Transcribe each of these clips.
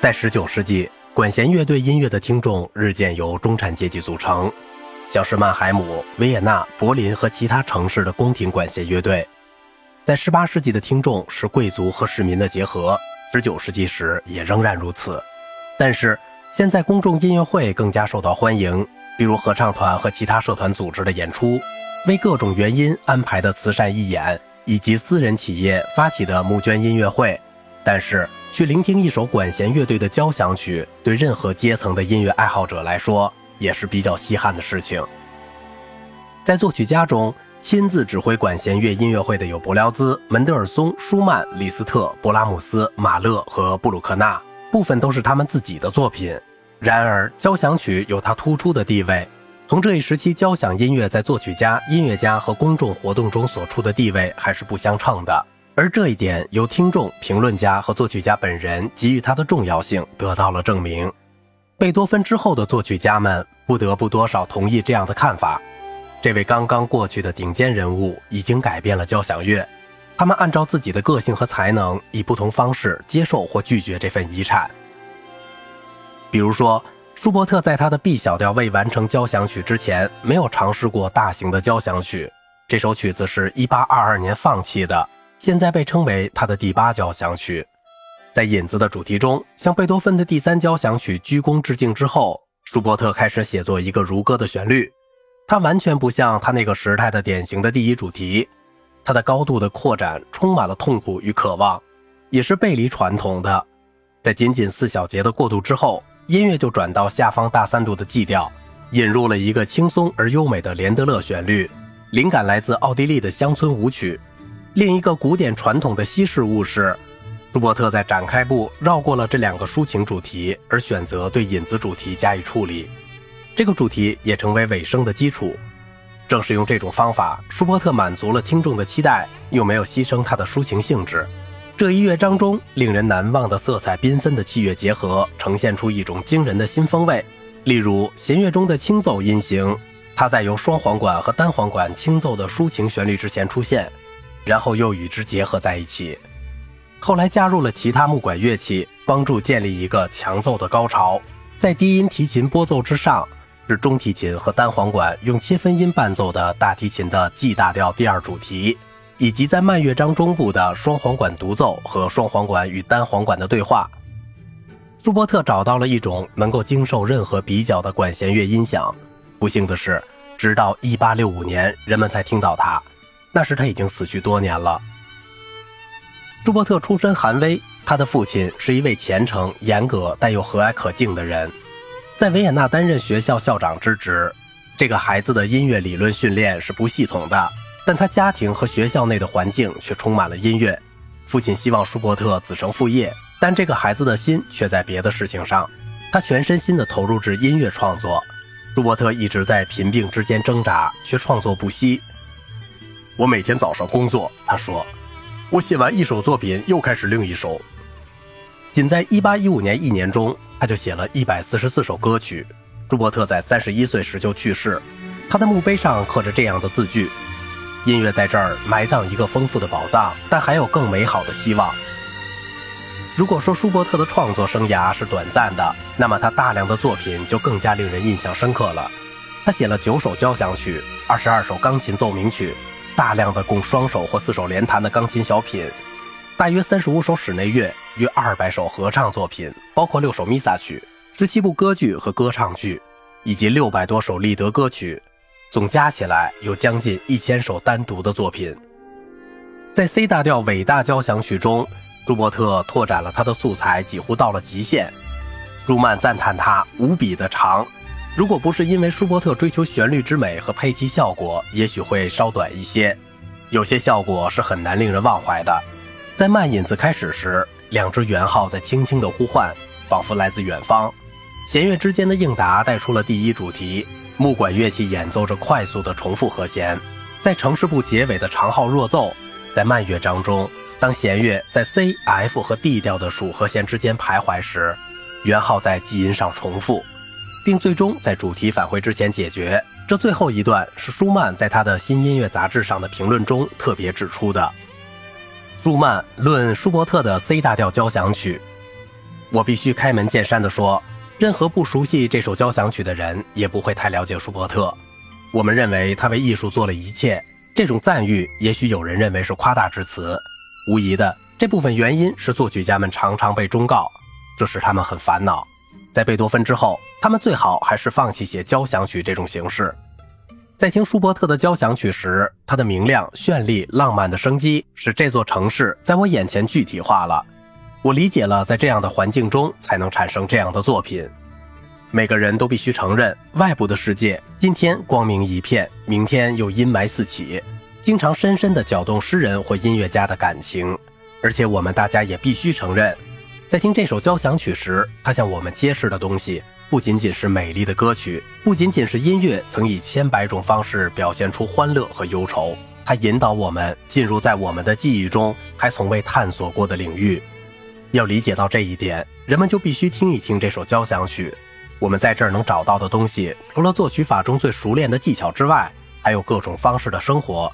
在19世纪，管弦乐队音乐的听众日渐由中产阶级组成，像是曼海姆、维也纳、柏林和其他城市的宫廷管弦乐队。在18世纪的听众是贵族和市民的结合，19世纪时也仍然如此。但是现在公众音乐会更加受到欢迎，比如合唱团和其他社团组织的演出，为各种原因安排的慈善义演，以及私人企业发起的募捐音乐会。但是，去聆听一首管弦乐队的交响曲，对任何阶层的音乐爱好者来说，也是比较稀罕的事情。在作曲家中，亲自指挥管弦乐音乐会的有伯辽兹、门德尔松、舒曼、李斯特、勃拉姆斯、马勒和布鲁克纳，部分都是他们自己的作品。然而，交响曲有它突出的地位，同这一时期交响音乐在作曲家、音乐家和公众活动中所处的地位还是不相称的。而这一点由听众、评论家和作曲家本人给予它的重要性得到了证明。贝多芬之后的作曲家们不得不多少同意这样的看法。这位刚刚过去的顶尖人物已经改变了交响乐，他们按照自己的个性和才能，以不同方式接受或拒绝这份遗产。比如说，舒伯特在他的 B 小调未完成交响曲之前，没有尝试过大型的交响曲。这首曲子是一八二二年放弃的。现在被称为他的第八交响曲，在引子的主题中，向贝多芬的第三交响曲鞠躬致敬之后，舒伯特开始写作一个如歌的旋律。它完全不像他那个时代的典型的第一主题，它的高度的扩展充满了痛苦与渴望，也是背离传统的。在仅仅四小节的过渡之后，音乐就转到下方大三度的 G 调，引入了一个轻松而优美的连德勒旋律，灵感来自奥地利的乡村舞曲。另一个古典传统的西式物是，舒伯特在展开部绕过了这两个抒情主题，而选择对引子主题加以处理。这个主题也成为尾声的基础。正是用这种方法，舒伯特满足了听众的期待，又没有牺牲他的抒情性质。这一乐章中令人难忘的色彩缤纷的器乐结合，呈现出一种惊人的新风味。例如弦乐中的轻奏音型，它在由双簧管和单簧管轻奏的抒情旋律之前出现。然后又与之结合在一起，后来加入了其他木管乐器，帮助建立一个强奏的高潮。在低音提琴拨奏之上，是中提琴和单簧管用切分音伴奏的大提琴的 G 大调第二主题，以及在慢乐章中部的双簧管独奏和双簧管与单簧管的对话。舒伯特找到了一种能够经受任何比较的管弦乐音响。不幸的是，直到1865年，人们才听到它。那时他已经死去多年了。舒伯特出身寒微，他的父亲是一位虔诚、严格但又和蔼可敬的人，在维也纳担任学校校长之职。这个孩子的音乐理论训练是不系统的，但他家庭和学校内的环境却充满了音乐。父亲希望舒伯特子承父业，但这个孩子的心却在别的事情上。他全身心地投入至音乐创作。舒伯特一直在贫病之间挣扎，却创作不息。我每天早上工作，他说，我写完一首作品又开始另一首。仅在1815年一年中，他就写了一百四十四首歌曲。舒伯特在三十一岁时就去世，他的墓碑上刻着这样的字句：“音乐在这儿埋葬一个丰富的宝藏，但还有更美好的希望。”如果说舒伯特的创作生涯是短暂的，那么他大量的作品就更加令人印象深刻了。他写了九首交响曲，二十二首钢琴奏鸣曲。大量的供双手或四手联弹的钢琴小品，大约三十五首室内乐，约二百首合唱作品，包括六首弥撒曲、十七部歌剧和歌唱剧，以及六百多首立德歌曲，总加起来有将近一千首单独的作品。在 C 大调伟大交响曲中，朱伯特拓展了他的素材，几乎到了极限。舒曼赞叹他无比的长。如果不是因为舒伯特追求旋律之美和配器效果，也许会稍短一些。有些效果是很难令人忘怀的。在慢引子开始时，两只圆号在轻轻的呼唤，仿佛来自远方。弦乐之间的应答带出了第一主题。木管乐器演奏着快速的重复和弦。在城市部结尾的长号弱奏，在慢乐章中，当弦乐在 C、F 和 D 调的属和弦之间徘徊时，圆号在基音上重复。并最终在主题返回之前解决。这最后一段是舒曼在他的新音乐杂志上的评论中特别指出的。舒曼论舒伯特的 C 大调交响曲：我必须开门见山地说，任何不熟悉这首交响曲的人也不会太了解舒伯特。我们认为他为艺术做了一切，这种赞誉也许有人认为是夸大之词。无疑的，这部分原因是作曲家们常常被忠告，这使他们很烦恼。在贝多芬之后，他们最好还是放弃写交响曲这种形式。在听舒伯特的交响曲时，它的明亮、绚丽、浪漫的生机使这座城市在我眼前具体化了。我理解了，在这样的环境中才能产生这样的作品。每个人都必须承认，外部的世界今天光明一片，明天又阴霾四起，经常深深地搅动诗人或音乐家的感情。而且，我们大家也必须承认，在听这首交响曲时，它向我们揭示的东西。不仅仅是美丽的歌曲，不仅仅是音乐曾以千百种方式表现出欢乐和忧愁，它引导我们进入在我们的记忆中还从未探索过的领域。要理解到这一点，人们就必须听一听这首交响曲。我们在这儿能找到的东西，除了作曲法中最熟练的技巧之外，还有各种方式的生活，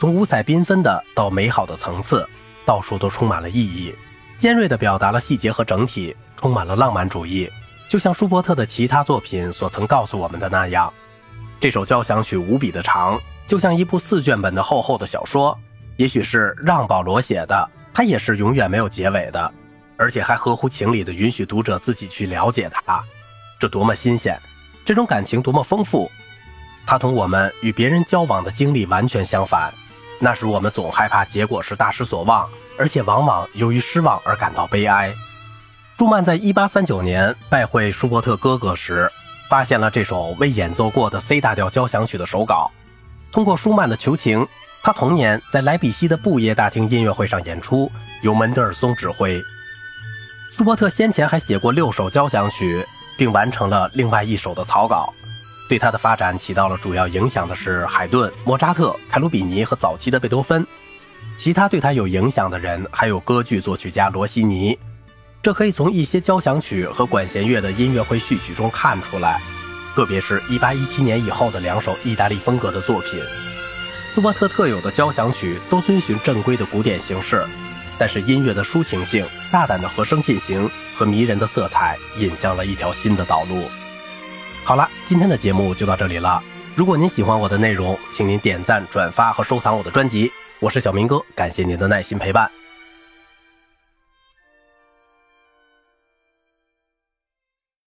从五彩缤纷的到美好的层次，到处都充满了意义，尖锐地表达了细节和整体，充满了浪漫主义。就像舒伯特的其他作品所曾告诉我们的那样，这首交响曲无比的长，就像一部四卷本的厚厚的小说。也许是让保罗写的，它也是永远没有结尾的，而且还合乎情理的允许读者自己去了解它。这多么新鲜！这种感情多么丰富！它同我们与别人交往的经历完全相反。那时我们总害怕结果是大失所望，而且往往由于失望而感到悲哀。舒曼在1839年拜会舒伯特哥哥时，发现了这首未演奏过的 C 大调交响曲的手稿。通过舒曼的求情，他同年在莱比锡的布耶大厅音乐会上演出，由门德尔松指挥。舒伯特先前还写过六首交响曲，并完成了另外一首的草稿。对他的发展起到了主要影响的是海顿、莫扎特、凯鲁比尼和早期的贝多芬。其他对他有影响的人还有歌剧作曲家罗西尼。这可以从一些交响曲和管弦乐的音乐会序曲中看出来，特别是1817年以后的两首意大利风格的作品。舒伯特特有的交响曲都遵循正规的古典形式，但是音乐的抒情性、大胆的和声进行和迷人的色彩引向了一条新的道路。好了，今天的节目就到这里了。如果您喜欢我的内容，请您点赞、转发和收藏我的专辑。我是小明哥，感谢您的耐心陪伴。